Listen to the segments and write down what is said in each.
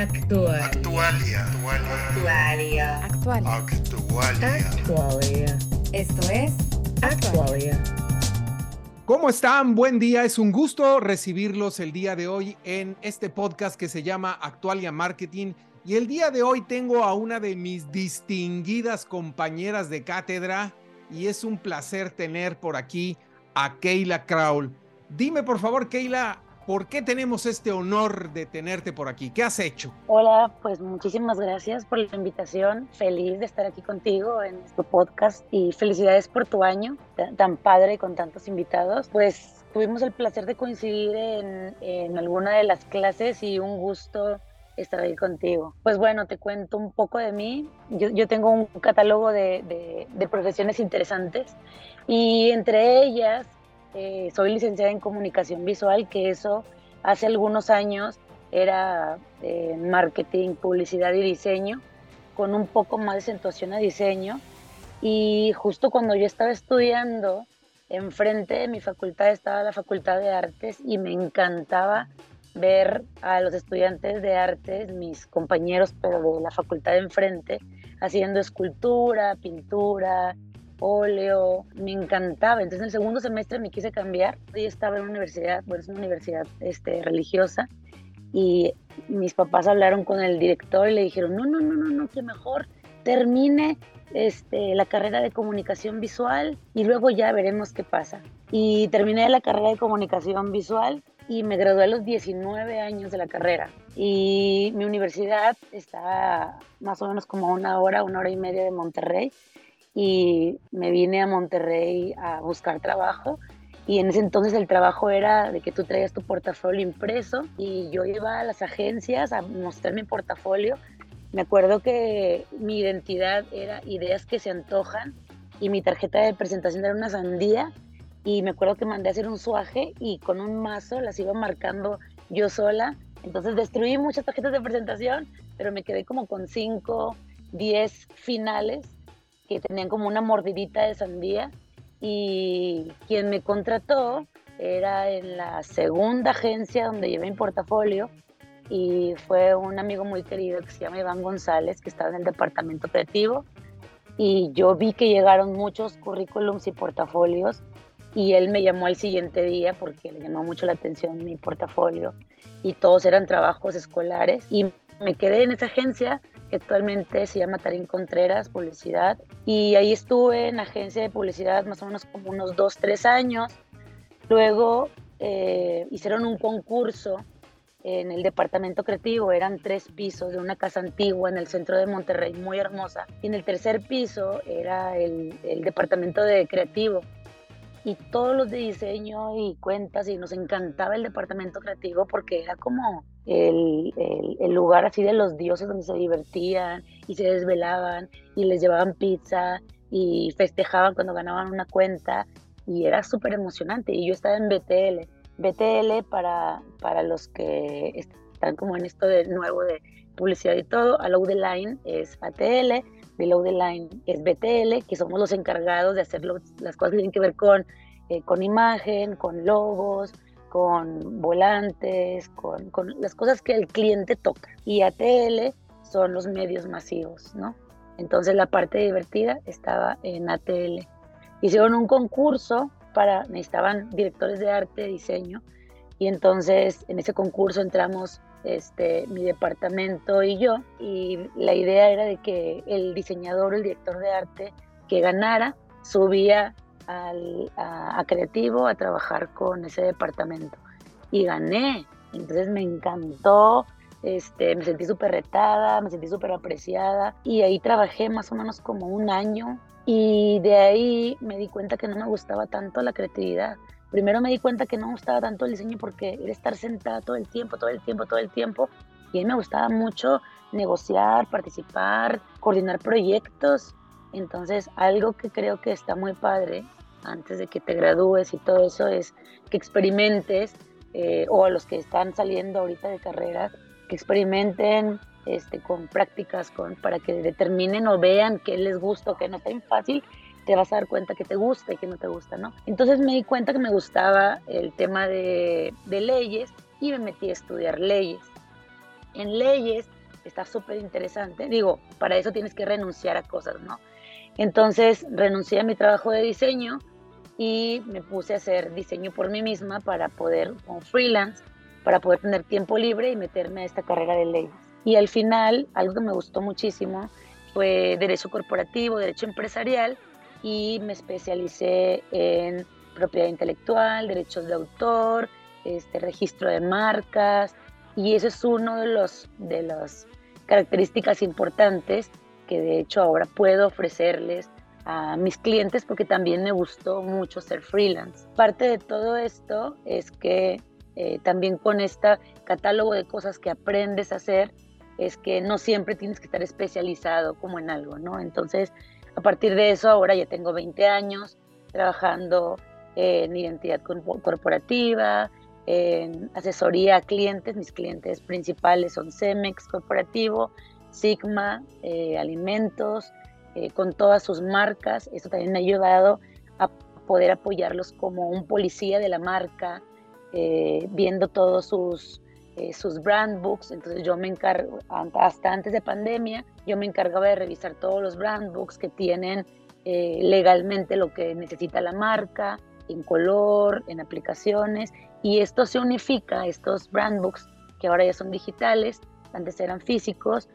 Actual. Actualia. Actualia. Actual. Actualia. Actualia. Esto es Actualia. ¿Cómo están? Buen día. Es un gusto recibirlos el día de hoy en este podcast que se llama Actualia Marketing. Y el día de hoy tengo a una de mis distinguidas compañeras de cátedra y es un placer tener por aquí a Keila Kraul. Dime por favor, Keila, ¿por qué tenemos este honor de tenerte por aquí? ¿Qué has hecho? Hola, pues muchísimas gracias por la invitación. Feliz de estar aquí contigo en tu podcast y felicidades por tu año tan- padre con tantos invitados. Pues tuvimos el placer de coincidir en, alguna de las clases y un gusto estar ahí contigo. Pues bueno, te cuento un poco de mí. Yo, tengo un catálogo de profesiones interesantes y entre ellas eh, soy licenciada en comunicación visual, que eso hace algunos años era eh, marketing, publicidad y diseño, con un poco más de acentuación a diseño. Y justo cuando yo estaba estudiando, enfrente de mi facultad estaba la Facultad de Artes y me encantaba ver a los estudiantes de artes, mis compañeros, pero de la facultad de enfrente, haciendo escultura, pintura, óleo, me encantaba. Entonces en el segundo semestre me quise cambiar. Yo estaba en una universidad, bueno, es una universidad este, religiosa, y mis papás hablaron con el director y le dijeron, no, no, no, no, no, que mejor termine este, la carrera de comunicación visual y luego ya veremos qué pasa. Y terminé la carrera de comunicación visual y me gradué a los 19 años de la carrera. Y mi universidad está más o menos como una hora, una hora y media de Monterrey. Y me vine a Monterrey a buscar trabajo. Y en ese entonces el trabajo era de que tú traías tu portafolio impreso y yo iba a las agencias a mostrar mi portafolio. Me acuerdo que mi identidad era ideas que se antojan y mi tarjeta de presentación era una sandía y me acuerdo que mandé a hacer un suaje y con un mazo las iba marcando yo sola. Entonces destruí muchas tarjetas de presentación, pero me quedé como con 5, 10 finales que tenían como una mordidita de sandía y quien me contrató era en la segunda agencia donde llevé mi portafolio y fue un amigo muy querido que se llama Iván González, que estaba en el departamento creativo y yo vi que llegaron muchos currículums y portafolios y él me llamó al siguiente día porque le llamó mucho la atención mi portafolio y todos eran trabajos escolares y me quedé en esa agencia que actualmente se llama Tarín Contreras Publicidad y ahí estuve en agencia de publicidad más o menos como unos dos, tres años. Luego eh, hicieron un concurso en el departamento creativo, eran tres pisos de una casa antigua en el centro de Monterrey, muy hermosa. Y en el tercer piso era el, el departamento de creativo y todos los de diseño y cuentas y nos encantaba el departamento creativo porque era como el, el, lugar así de los dioses donde se divertían y se desvelaban y les llevaban pizza y festejaban cuando ganaban una cuenta y era súper emocionante y yo estaba en BTL. BTL para, para los que están como en esto de nuevo de publicidad y todo, Allow the Line es ATL, Below the Line es BTL, que somos los encargados de hacer las cosas que tienen que ver con, eh, con imagen, con logos, con volantes, con, las cosas que el cliente toca. Y ATL son los medios masivos, ¿no? Entonces la parte divertida estaba en ATL. Hicieron un concurso para, necesitaban directores de arte, diseño, y entonces en ese concurso entramos este, mi departamento y yo, y la idea era de que el diseñador, el director de arte que ganara, subía al, a, a, creativo a trabajar con ese departamento. Y gané, entonces me encantó, este, me sentí súper retada, me sentí súper apreciada, y ahí trabajé más o menos como un año, y de ahí me di cuenta que no me gustaba tanto la creatividad primero me di cuenta que no me gustaba tanto el diseño porque era estar sentada todo el tiempo, todo el tiempo, todo el tiempo. Y a mí me gustaba mucho negociar, participar, coordinar proyectos. Entonces, algo que creo que está muy padre antes de que te gradúes y todo eso es que experimentes, eh, o a los que están saliendo ahorita de carreras, que experimenten este, con prácticas, con, para que determinen o vean qué les gusta o qué no está bien fácil te vas a dar cuenta que te gusta y que no te gusta, ¿no? Entonces me di cuenta que me gustaba el tema de, de leyes y me metí a estudiar leyes. En leyes está súper interesante. Digo, para eso tienes que renunciar a cosas, ¿no? Entonces renuncié a mi trabajo de diseño y me puse a hacer diseño por mí misma para poder, como freelance, para poder tener tiempo libre y meterme a esta carrera de leyes. Y al final, algo que me gustó muchísimo fue derecho corporativo, derecho empresarial y me especialicé en propiedad intelectual, derechos de autor, este registro de marcas y eso es uno de los de las características importantes que de hecho ahora puedo ofrecerles a mis clientes porque también me gustó mucho ser freelance. Parte de todo esto es que eh, también con este catálogo de cosas que aprendes a hacer, es que no siempre tienes que estar especializado como en algo, ¿no? Entonces, a partir de eso, ahora ya tengo 20 años trabajando en identidad corporativa, en asesoría a clientes. Mis clientes principales son Cemex Corporativo, Sigma, eh, Alimentos, eh, con todas sus marcas. Eso también me ha ayudado a poder apoyarlos como un policía de la marca, eh, viendo todos sus, eh, sus brand books. Entonces yo me encargo, hasta antes de pandemia, yo me encargaba de revisar todos los brand books que tienen legalmente lo que necesita la marca, en color, en aplicaciones. Y esto se unifica, estos brand books, que ahora ya son digitales, antes eran físicos,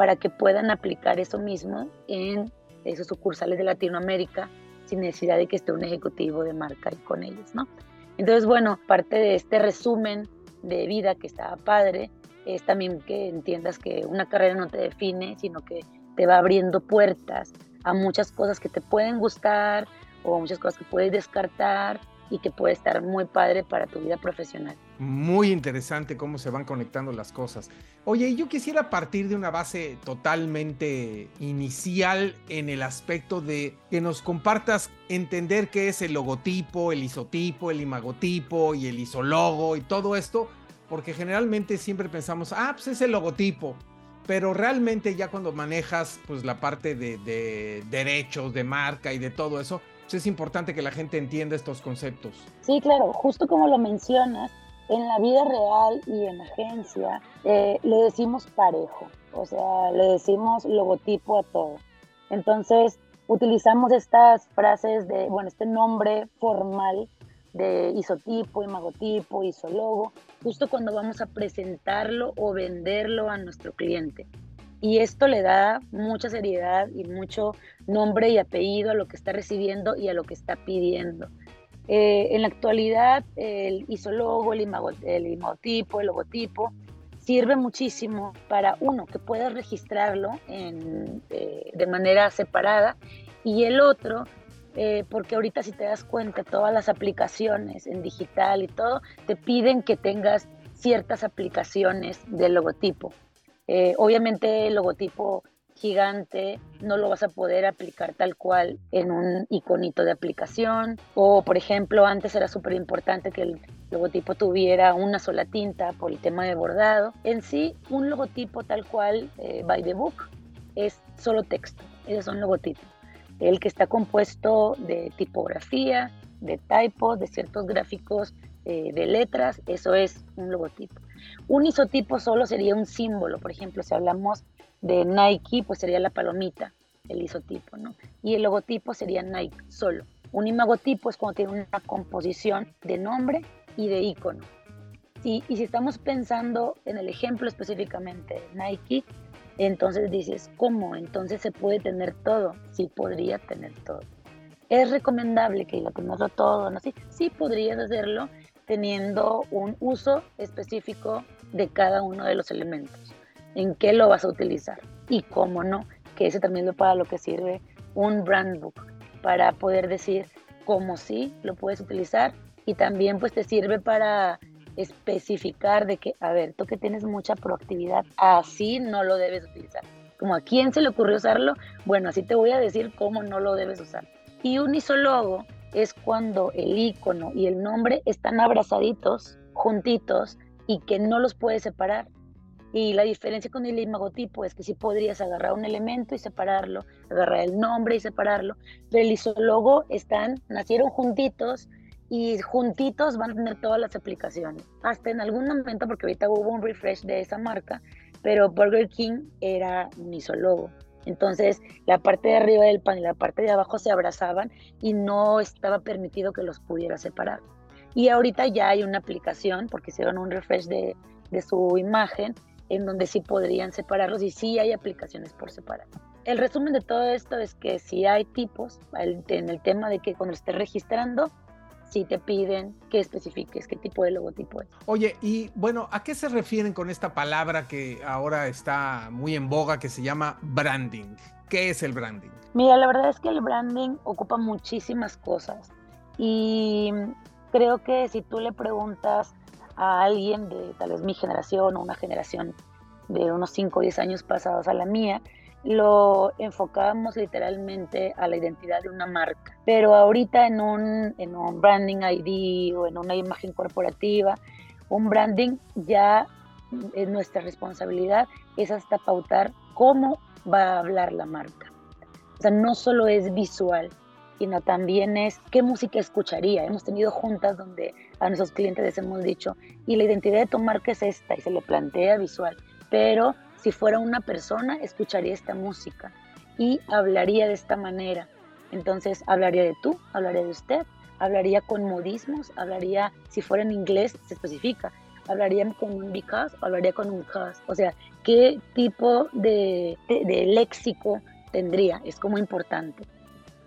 para que puedan aplicar eso mismo en esos sucursales de Latinoamérica sin necesidad de que esté un ejecutivo de marca ahí con ellos, ¿no? Entonces, bueno, parte de este resumen de vida que estaba padre es también que entiendas que una carrera no te define, sino que te va abriendo puertas a muchas cosas que te pueden gustar o muchas cosas que puedes descartar y que puede estar muy padre para tu vida profesional. Muy interesante cómo se van conectando las cosas. Oye, yo quisiera partir de una base totalmente inicial en el aspecto de que nos compartas entender qué es el logotipo, el isotipo, el imagotipo y el isologo y todo esto, porque generalmente siempre pensamos, ah, pues es el logotipo, pero realmente ya cuando manejas pues la parte de, de derechos, de marca y de todo eso, es importante que la gente entienda estos conceptos. Sí, claro, justo como lo mencionas, en la vida real y en agencia eh, le decimos parejo, o sea, le decimos logotipo a todo. Entonces, utilizamos estas frases de, bueno, este nombre formal de isotipo, imagotipo, isologo, justo cuando vamos a presentarlo o venderlo a nuestro cliente y esto le da mucha seriedad y mucho nombre y apellido a lo que está recibiendo y a lo que está pidiendo. Eh, en la actualidad, el isólogo, el, el imagotipo, el logotipo, sirve muchísimo para uno, que puedas registrarlo eh, de manera separada, y el otro, eh, porque ahorita si te das cuenta, todas las aplicaciones en digital y todo, te piden que tengas ciertas aplicaciones del logotipo. Obviamente el logotipo gigante no lo vas a poder aplicar tal cual en un iconito de aplicación. O, por ejemplo, antes era súper importante que el logotipo tuviera una sola tinta por el tema de bordado. En sí, un logotipo tal cual, eh, by the book, es solo texto. Ese es un logotipo. El que está compuesto de tipografía, de typos, de ciertos gráficos eh, de letras, eso es un logotipo. Un isotipo solo sería un símbolo, por ejemplo, si hablamos de Nike, pues sería la palomita, el isotipo, ¿no? Y el logotipo sería Nike solo. Un imagotipo es cuando tiene una composición de nombre y de icono. y si estamos pensando en el ejemplo específicamente de Nike, entonces dices, ¿cómo? Entonces se puede tener todo. Sí, podría tener todo. ¿Es recomendable que lo tenerlo todo? ¿no? Sí, sí podrías hacerlo, teniendo un uso específico de cada uno de los elementos. ¿En qué lo vas a utilizar? Y cómo no, que ese también es para lo que sirve un brand book, para poder decir cómo sí lo puedes utilizar y también pues te sirve para especificar de que, a ver, tú que tienes mucha proactividad, así no lo debes utilizar. Como a quién se le ocurrió usarlo, bueno, así te voy a decir cómo no lo debes usar. Y un isólogo es cuando el icono y el nombre están abrazaditos, juntitos y que no los puedes separar. Y la diferencia con el imagotipo es que sí podrías agarrar un elemento y separarlo, agarrar el nombre y separarlo, pero el isólogo están, nacieron juntitos y juntitos van a tener todas las aplicaciones. Hasta en algún momento, porque ahorita hubo un refresh de esa marca, pero Burger King era un isólogo. Entonces, la parte de arriba del pan y la parte de abajo se abrazaban y no estaba permitido que los pudiera separar. Y ahorita ya hay una aplicación, porque hicieron un refresh de, de su imagen, en donde sí podrían separarlos y sí hay aplicaciones por separar. El resumen de todo esto es que si hay tipos, en el tema de que cuando estés registrando, si te piden que especifiques qué tipo de logotipo es. Oye, y bueno, ¿a qué se refieren con esta palabra que ahora está muy en boga que se llama branding? ¿Qué es el branding? Mira, la verdad es que el branding ocupa muchísimas cosas y creo que si tú le preguntas a alguien de tal vez mi generación o una generación de unos 5 o 10 años pasados a la mía, lo enfocábamos literalmente a la identidad de una marca. Pero ahorita en un, en un branding ID o en una imagen corporativa, un branding ya es nuestra responsabilidad, es hasta pautar cómo va a hablar la marca. O sea, no solo es visual, sino también es qué música escucharía. Hemos tenido juntas donde a nuestros clientes les hemos dicho, y la identidad de tu marca es esta, y se le plantea visual, pero si fuera una persona, escucharía esta música y hablaría de esta manera. Entonces, hablaría de tú, hablaría de usted, hablaría con modismos, hablaría, si fuera en inglés, se especifica, hablaría con un because hablaría con un cause. O sea, ¿qué tipo de, de léxico tendría? Es como importante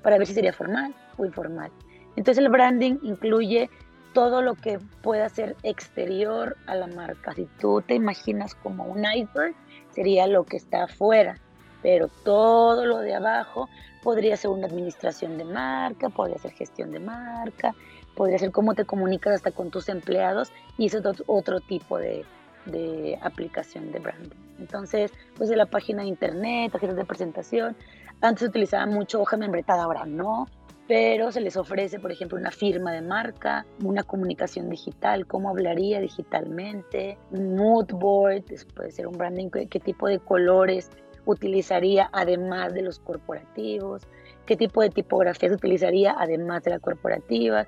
para ver si sería formal o informal. Entonces el branding incluye todo lo que pueda ser exterior a la marca. Si tú te imaginas como un iceberg, sería lo que está afuera, pero todo lo de abajo podría ser una administración de marca, podría ser gestión de marca, podría ser cómo te comunicas hasta con tus empleados y eso es otro tipo de, de aplicación de branding. Entonces, pues la página de internet, tarjetas de presentación, antes utilizaba mucho hoja membretada, ahora no, pero se les ofrece, por ejemplo, una firma de marca, una comunicación digital, cómo hablaría digitalmente, un mood board, puede ser un branding, qué, tipo de colores utilizaría además de los corporativos, qué tipo de tipografías utilizaría además de la corporativa.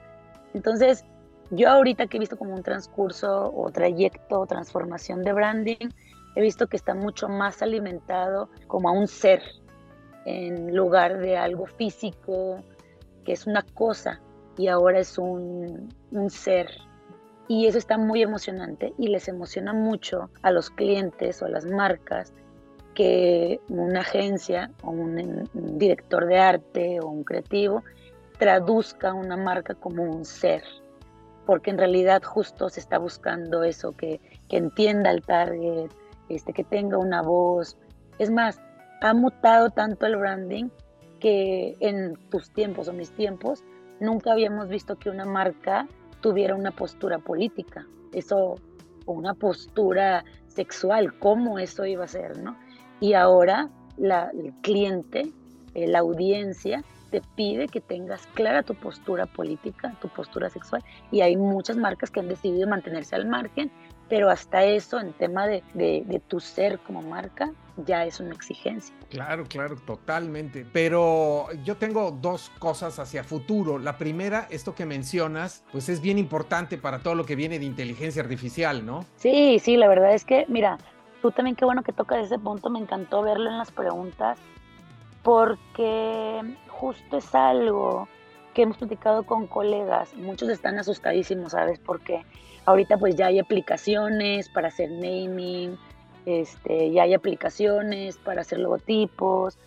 Entonces, yo ahorita que he visto como un transcurso o trayecto, transformación de branding, he visto que está mucho más alimentado como a un ser en lugar de algo físico, que es una cosa y ahora es un, ser. Y eso está muy emocionante y les emociona mucho a los clientes o a las marcas que una agencia o un, director de arte o un creativo traduzca una marca como un ser, porque en realidad justo se está buscando eso, que, que entienda el target, este, que tenga una voz. Es más, ha mutado tanto el branding que en tus tiempos o mis tiempos nunca habíamos visto que una marca tuviera una postura política, eso, o una postura sexual, cómo eso iba a ser, ¿no? Y ahora el cliente, eh, la audiencia, te pide que tengas clara tu postura política, tu postura sexual, y hay muchas marcas que han decidido mantenerse al margen, pero hasta eso, en tema de, de tu ser como marca, ya es una exigencia. Claro, claro, totalmente. Pero yo tengo dos cosas hacia futuro. La primera, esto que mencionas, pues es bien importante para todo lo que viene de inteligencia artificial, ¿no? Sí, sí, la verdad es que, mira, tú también qué bueno que tocas ese punto, me encantó verlo en las preguntas, porque justo es algo que hemos platicado con colegas, muchos están asustadísimos, ¿sabes? Porque ahorita pues ya hay aplicaciones para hacer naming, este, ya hay aplicaciones para hacer logotipos.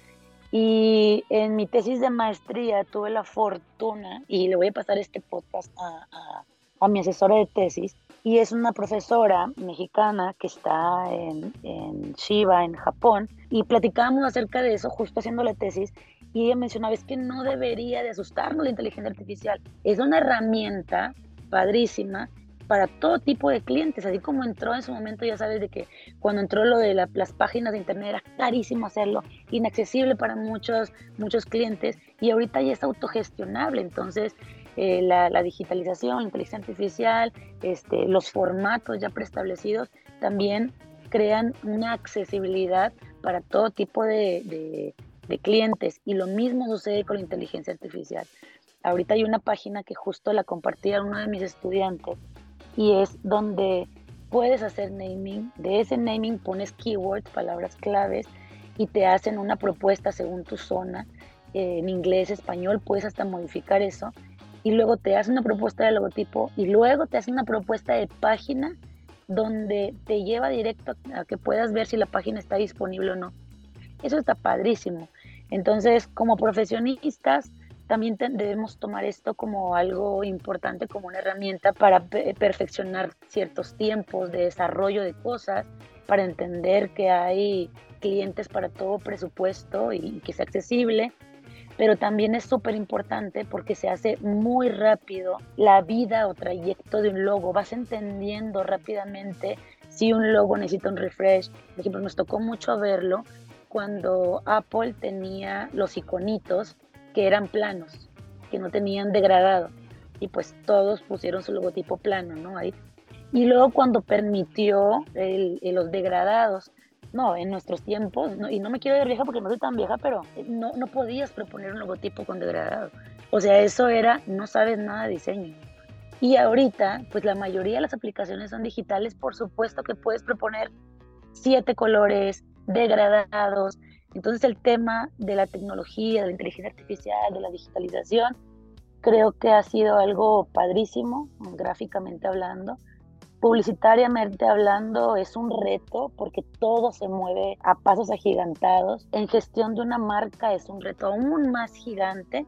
Y en mi tesis de maestría tuve la fortuna, y le voy a pasar este podcast a, a, mi asesora de tesis, y es una profesora mexicana que está en, en Shiba, en Japón, y platicábamos acerca de eso justo haciendo la tesis, y ella mencionaba, es que no debería de asustarnos la inteligencia artificial, es una herramienta padrísima para todo tipo de clientes, así como entró en su momento, ya sabes de que cuando entró lo de las páginas de internet era carísimo hacerlo, inaccesible para muchos, muchos clientes y ahorita ya es autogestionable, entonces eh, la, digitalización, la inteligencia artificial, este, los formatos ya preestablecidos también crean una accesibilidad para todo tipo de, de clientes y lo mismo sucede con la inteligencia artificial. Ahorita hay una página que justo la compartía uno de mis estudiantes y es donde puedes hacer naming. De ese naming pones keywords, palabras claves y te hacen una propuesta según tu zona. Eh, en inglés, español, puedes hasta modificar eso. Y luego te hacen una propuesta de logotipo y luego te hacen una propuesta de página donde te lleva directo a que puedas ver si la página está disponible o no. Eso está padrísimo. Entonces, como profesionistas, también debemos tomar esto como algo importante, como una herramienta para perfeccionar ciertos tiempos de desarrollo de cosas, para entender que hay clientes para todo presupuesto y que sea accesible, pero también es súper importante porque se hace muy rápido la vida o trayecto de un logo. Vas entendiendo rápidamente si un logo necesita un refresh. Por ejemplo, nos tocó mucho verlo cuando Apple tenía los iconitos que eran planos, que no tenían degradado. Y pues todos pusieron su logotipo plano, ¿no? Ahí. Y luego cuando permitió los degradados, no, en nuestros tiempos, y no me quiero ver vieja porque no soy tan vieja, pero no, no podías proponer un logotipo con degradado. O sea, eso era, no sabes nada de diseño. Y ahorita, pues la mayoría de las aplicaciones son digitales, por supuesto que puedes proponer siete colores degradados, entonces el tema de la tecnología, de la inteligencia artificial, de la digitalización, creo que ha sido algo padrísimo, gráficamente hablando. Publicitariamente hablando es un reto porque todo se mueve a pasos agigantados. En gestión de una marca es un reto aún más gigante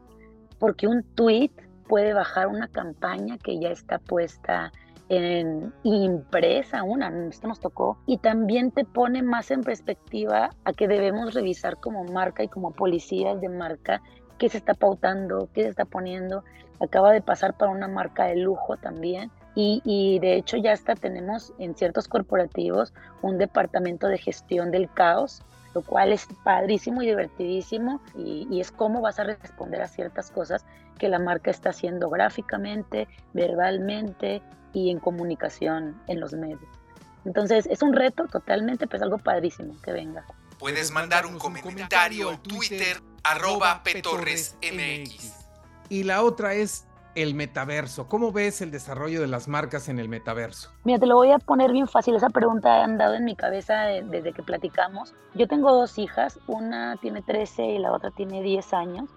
porque un tweet puede bajar una campaña que ya está puesta en impresa una, esto nos tocó, y también te pone más en perspectiva a que debemos revisar como marca y como policías de marca qué se está pautando, qué se está poniendo. Acaba de pasar para una marca de lujo también. Y, de hecho ya hasta tenemos en ciertos corporativos un departamento de gestión del caos, lo cual es padrísimo y divertidísimo y, y, es cómo vas a responder a ciertas cosas que la marca está haciendo gráficamente, verbalmente, y en comunicación en los medios. Entonces es un reto totalmente, pues algo padrísimo que venga. Puedes mandar un comentario Twitter arroba petorresmx. Y la otra es el metaverso. ¿Cómo ves el desarrollo de las marcas en el metaverso? Mira, te lo voy a poner bien fácil. Esa pregunta ha andado en mi cabeza desde que platicamos. Yo tengo dos hijas, una tiene 13 y la otra tiene 10 años.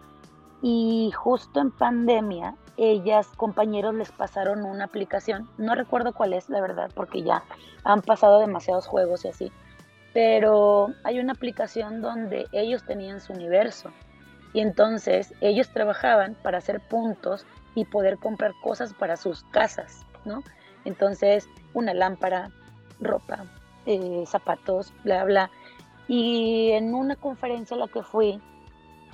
Y justo en pandemia ellas, compañeros, les pasaron una aplicación. No recuerdo cuál es, la verdad, porque ya han pasado demasiados juegos y así. Pero hay una aplicación donde ellos tenían su universo. Y entonces ellos trabajaban para hacer puntos y poder comprar cosas para sus casas, ¿no? Entonces, una lámpara, ropa, eh, zapatos, bla, bla. Y en una conferencia a la que fui,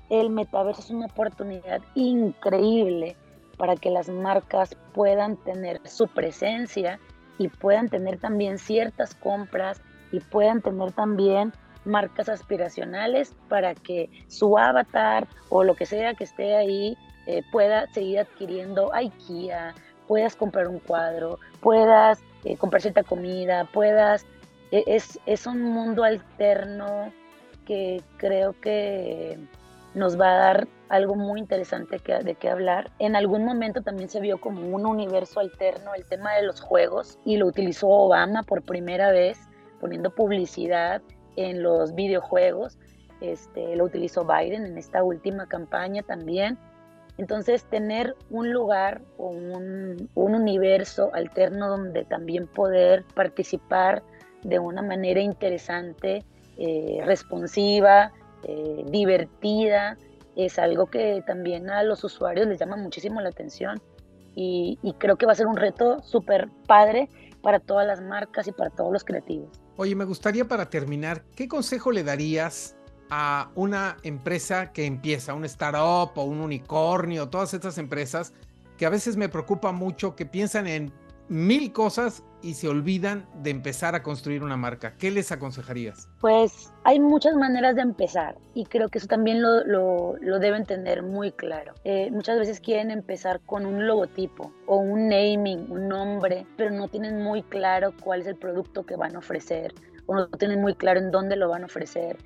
el metaverso es una oportunidad increíble para que las marcas puedan tener su presencia y puedan tener también ciertas compras y puedan tener también marcas aspiracionales para que su avatar o lo que sea que esté ahí eh, pueda seguir adquiriendo IKEA, puedas comprar un cuadro, puedas eh, comprar cierta comida, puedas... E, es, es un mundo alterno que creo que nos va a dar algo muy interesante que, de qué hablar. En algún momento también se vio como un universo alterno el tema de los juegos y lo utilizó Obama por primera vez poniendo publicidad en los videojuegos. Este, lo utilizó Biden en esta última campaña también. Entonces, tener un lugar o un, un universo alterno donde también poder participar de una manera interesante, eh, responsiva, eh, divertida, es algo que también a los usuarios les llama muchísimo la atención y, creo que va a ser un reto súper padre para todas las marcas y para todos los creativos. Oye, me gustaría para terminar, ¿qué consejo le darías a una empresa que empieza, un startup o un unicornio, todas estas empresas que a veces me preocupa mucho, que piensan en mil cosas y se olvidan de empezar a construir una marca. ¿Qué les aconsejarías? Pues hay muchas maneras de empezar y creo que eso también lo, lo, deben tener muy claro. Eh, muchas veces quieren empezar con un logotipo o un naming, un nombre, pero no tienen muy claro cuál es el producto que van a ofrecer o no tienen muy claro en dónde lo van a ofrecer.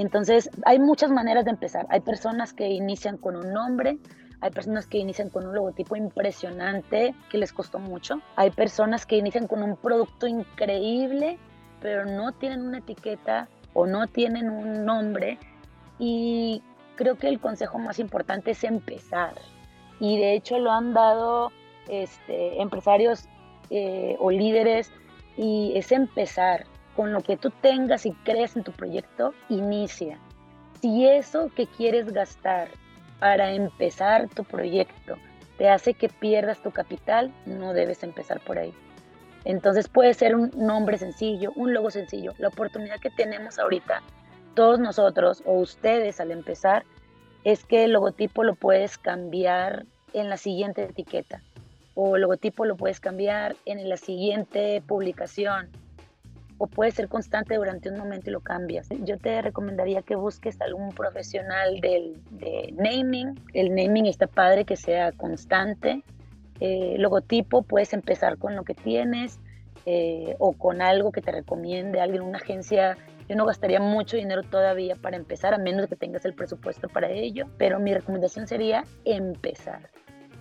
Entonces, hay muchas maneras de empezar. Hay personas que inician con un nombre, Hay personas que inician con un logotipo impresionante que les costó mucho. Hay personas que inician con un producto increíble, pero no tienen una etiqueta o no tienen un nombre. Y creo que el consejo más importante es empezar. Y de hecho lo han dado este, empresarios eh, o líderes y es empezar con lo que tú tengas y crees en tu proyecto, inicia. Si eso que quieres gastar para empezar tu proyecto te hace que pierdas tu capital, no debes empezar por ahí. Entonces puede ser un nombre sencillo, un logo sencillo. La oportunidad que tenemos ahorita, todos nosotros o ustedes al empezar, es que el logotipo lo puedes cambiar en la siguiente etiqueta o el logotipo lo puedes cambiar en la siguiente publicación o puede ser constante durante un momento y lo cambias. Yo te recomendaría que busques algún profesional del, de naming. El naming está padre que sea constante. Eh, logotipo, puedes empezar con lo que tienes eh, o con algo que te recomiende alguien, una agencia. Yo no gastaría mucho dinero todavía para empezar, a menos que tengas el presupuesto para ello, pero mi recomendación sería empezar.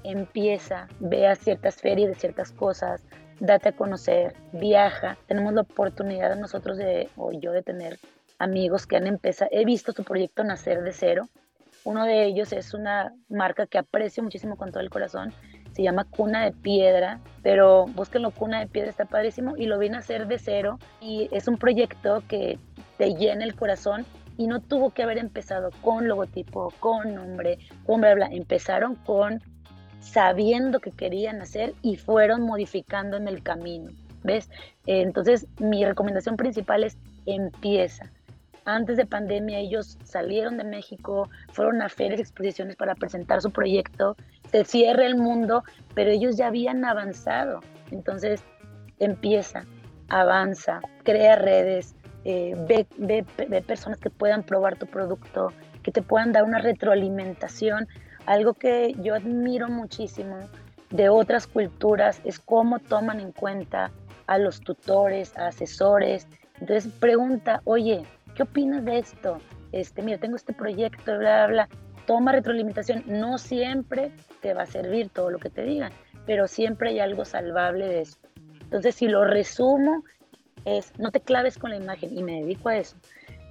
Empieza, vea ciertas ferias de ciertas cosas, date a conocer, viaja. Tenemos la oportunidad nosotros de, o yo de tener amigos que han empezado, he visto su proyecto nacer de cero. Uno de ellos es una marca que aprecio muchísimo con todo el corazón, se llama Cuna de Piedra, pero búsquenlo, Cuna de Piedra está padrísimo y lo vi nacer de cero y es un proyecto que te llena el corazón y no tuvo que haber empezado con logotipo, con nombre, con bla, bla. Empezaron con sabiendo que querían hacer y fueron modificando en el camino. ¿Ves? entonces, mi recomendación principal es empieza. Antes de pandemia ellos salieron de México, fueron a ferias, exposiciones para presentar su proyecto, se cierra el mundo, pero ellos ya habían avanzado. Entonces, empieza, avanza, crea redes, eh, ve, ve personas que puedan probar tu producto, que te puedan dar una retroalimentación algo que yo admiro muchísimo de otras culturas es cómo toman en cuenta a los tutores, a asesores. Entonces pregunta, oye, ¿qué opinas de esto? Este, mira, tengo este proyecto, bla, bla, bla. Toma retroalimentación. No siempre te va a servir todo lo que te digan, pero siempre hay algo salvable de esto. Entonces, si lo resumo, es no te claves con la imagen, y me dedico a eso.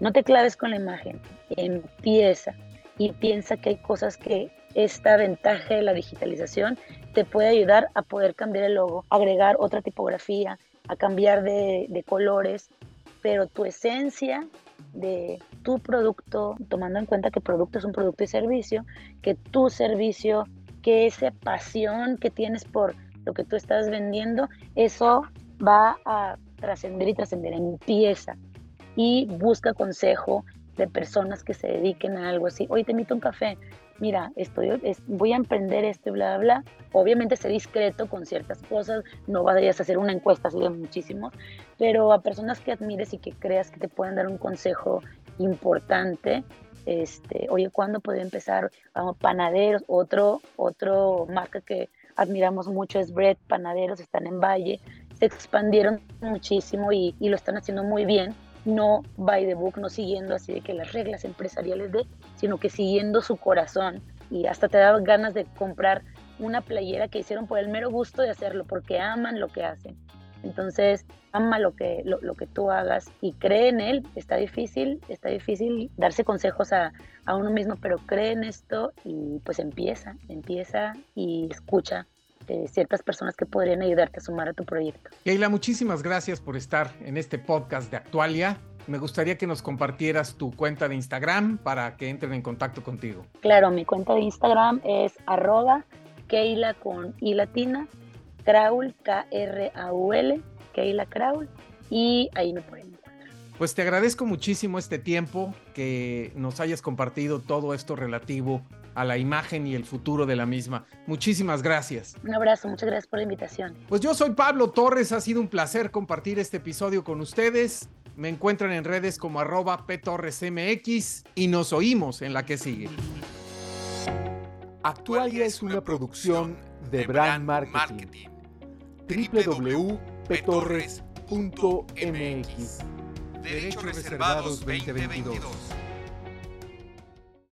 No te claves con la imagen, empieza y piensa que hay cosas que esta ventaja de la digitalización te puede ayudar a poder cambiar el logo, agregar otra tipografía, a cambiar de, colores, pero tu esencia de tu producto, tomando en cuenta que producto es un producto y servicio, que tu servicio, que esa pasión que tienes por lo que tú estás vendiendo, eso va a trascender y trascender, empieza y busca consejo de personas que se dediquen a algo así. Hoy te invito un café, mira, estoy, voy a emprender esto, bla, bla, bla. Obviamente ser discreto con ciertas cosas, no vayas a hacer una encuesta así de muchísimos, pero a personas que admires y que creas que te pueden dar un consejo importante, este, oye, ¿cuándo podría empezar? Vamos, panaderos, otro, otro marca que admiramos mucho es Bread, panaderos, están en Valle, se expandieron muchísimo y, y lo están haciendo muy bien no by the book, no siguiendo así de que las reglas empresariales de, sino que siguiendo su corazón. Y hasta te da ganas de comprar una playera que hicieron por el mero gusto de hacerlo, porque aman lo que hacen. Entonces, ama lo que, lo, que tú hagas y cree en él. Está difícil, está difícil darse consejos a, a uno mismo, pero cree en esto y pues empieza, empieza y escucha ciertas personas que podrían ayudarte a sumar a tu proyecto. Keila, muchísimas gracias por estar en este podcast de Actualia. Me gustaría que nos compartieras tu cuenta de Instagram para que entren en contacto contigo. Claro, mi cuenta de Instagram es arroba Keila con I latina, Kraul, K-R-A-U-L, Keila Kraul, y ahí me pueden encontrar. Pues te agradezco muchísimo este tiempo que nos hayas compartido todo esto relativo a la imagen y el futuro de la misma. Muchísimas gracias. Un abrazo, muchas gracias por la invitación. Pues yo soy Pablo Torres, ha sido un placer compartir este episodio con ustedes. Me encuentran en redes como arroba ptorresmx y nos oímos en la que sigue. Actualia es una producción de Brand Marketing. www.petorres.mx Derechos reservados 2022.